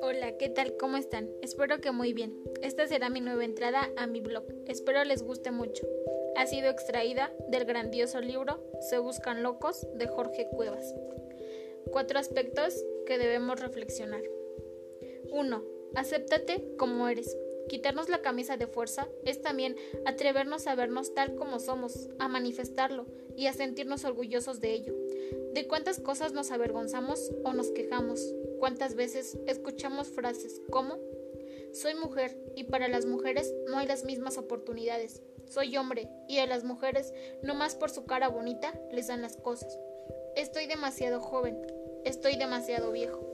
Hola, ¿qué tal? ¿Cómo están? Espero que muy bien. Esta será mi nueva entrada a mi blog. Espero les guste mucho. Ha sido extraída del grandioso libro Se Buscan Locos de Jorge Cuevas. Cuatro aspectos que debemos reflexionar. 1. Acéptate como eres. Quitarnos la camisa de fuerza es también atrevernos a vernos tal como somos, a manifestarlo y a sentirnos orgullosos de ello. ¿De cuántas cosas nos avergonzamos o nos quejamos? ¿Cuántas veces escuchamos frases como soy mujer y para las mujeres no hay las mismas oportunidades? Soy hombre y a las mujeres, no más por su cara bonita, les dan las cosas. Estoy demasiado joven, estoy demasiado viejo.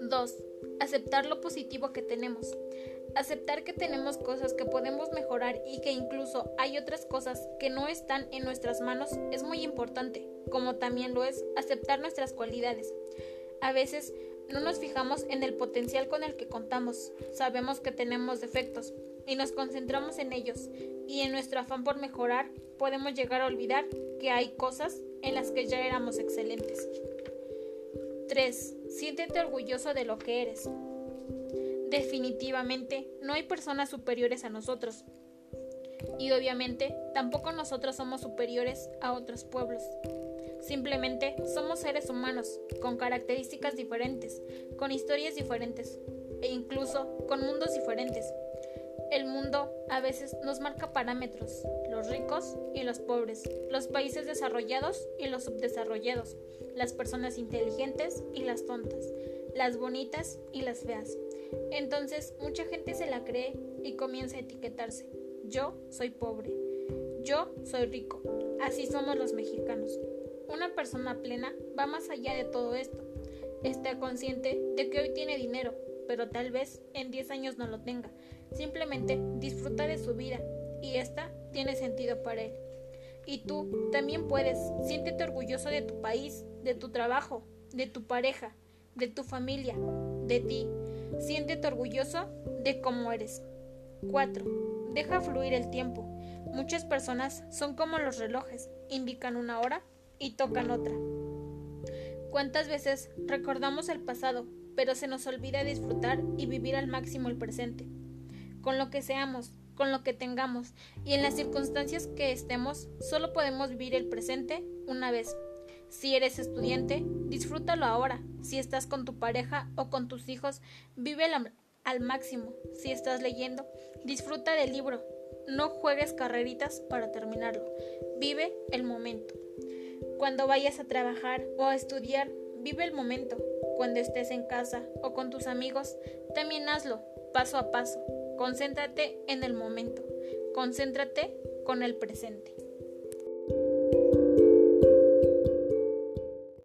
2. Aceptar lo positivo que tenemos. Aceptar que tenemos cosas que podemos mejorar y que incluso hay otras cosas que no están en nuestras manos es muy importante, como también lo es aceptar nuestras cualidades. A veces no nos fijamos en el potencial con el que contamos, sabemos que tenemos defectos y nos concentramos en ellos y en nuestro afán por mejorar podemos llegar a olvidar que hay cosas en las que ya éramos excelentes. 3. Siéntete orgulloso de lo que eres. Definitivamente, no hay personas superiores a nosotros. Y obviamente, tampoco nosotros somos superiores a otros pueblos. Simplemente somos seres humanos, con características diferentes, con historias diferentes, e incluso con mundos diferentes. El mundo a veces nos marca parámetros, los ricos y los pobres, los países desarrollados y los subdesarrollados, las personas inteligentes y las tontas, las bonitas y las feas. Entonces mucha gente se la cree y comienza a etiquetarse. Yo soy pobre. Yo soy rico. Así somos los mexicanos. Una persona plena va más allá de todo esto. Está consciente de que hoy tiene dinero, pero tal vez en 10 años no lo tenga. Simplemente disfruta de su vida y esta tiene sentido para él. Y tú también puedes. Siéntete orgulloso de tu país, de tu trabajo, de tu pareja, de tu familia, de ti. Siéntete orgulloso de cómo eres. 4. Deja fluir el tiempo. Muchas personas son como los relojes, indican una hora y tocan otra. ¿Cuántas veces recordamos el pasado, pero se nos olvida disfrutar y vivir al máximo el presente? Con lo que seamos, con lo que tengamos y en las circunstancias que estemos, solo podemos vivir el presente una vez. Si eres estudiante, disfrútalo ahora. Si estás con tu pareja o con tus hijos, vive al máximo. Si estás leyendo, disfruta del libro. No juegues carreritas para terminarlo. Vive el momento. Cuando vayas a trabajar o a estudiar, vive el momento. Cuando estés en casa o con tus amigos, también hazlo, paso a paso. Concéntrate en el momento. Concéntrate con el presente.